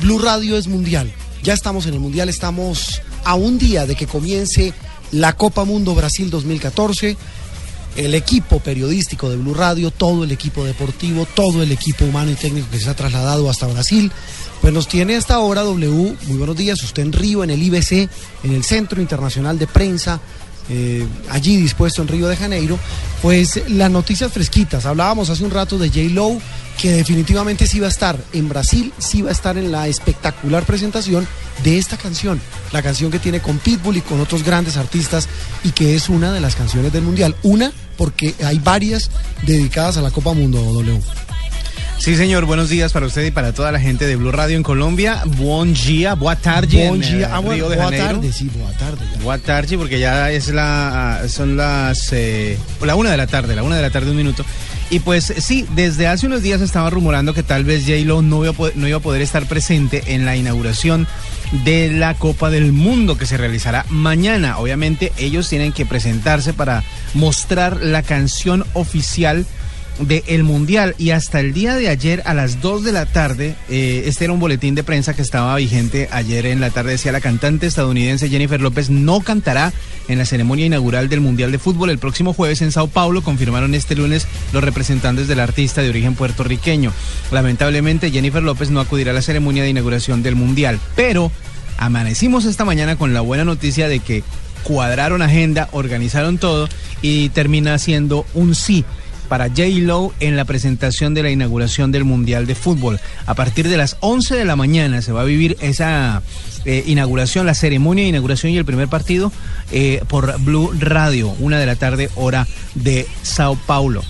Blue Radio es mundial. Ya estamos en el mundial, estamos a un día de que comience la Copa Mundo Brasil 2014. El equipo periodístico de Blue Radio, todo el equipo deportivo, todo el equipo humano y técnico que se ha trasladado hasta Brasil, pues nos tiene hasta ahora W. Muy buenos días, usted en Río, en el IBC, en el Centro Internacional de Prensa, eh, allí dispuesto en Río de Janeiro, pues las noticias fresquitas. Hablábamos hace un rato de J. Lowe, que definitivamente sí va a estar en Brasil, sí va a estar en la espectacular presentación de esta canción, la canción que tiene con Pitbull y con otros grandes artistas y que es una de las canciones del Mundial. Una, porque hay varias dedicadas a la Copa Mundo W. Sí, señor, buenos días para usted y para toda la gente de Blue Radio en Colombia. Buen día, buena tarde. Buen día, en, ah, Río de buena Janeiro. tarde, sí, buena tarde. Buena tarde, porque ya es la, son las, eh, la una de la tarde, la una de la tarde, un minuto. Y pues sí, desde hace unos días estaba rumorando que tal vez J-Lo no, no iba a poder estar presente en la inauguración de la Copa del Mundo que se realizará mañana. Obviamente ellos tienen que presentarse para mostrar la canción oficial del Mundial. Y hasta el día de ayer a las 2 de la tarde, eh, este era un boletín de prensa que estaba vigente ayer en la tarde, decía la cantante estadounidense Jennifer López no cantará en la ceremonia inaugural del Mundial de Fútbol. El próximo jueves en Sao Paulo, confirmaron este lunes los representantes del artista de origen puertorriqueño. Lamentablemente Jennifer López no acudirá a la ceremonia de inauguración del Mundial, pero amanecimos esta mañana con la buena noticia de que cuadraron agenda, organizaron todo y termina siendo un sí para J. Lo en la presentación de la inauguración del Mundial de Fútbol. A partir de las 11 de la mañana se va a vivir esa eh, inauguración, la ceremonia de inauguración y el primer partido eh, por Blue Radio, una de la tarde hora de Sao Paulo.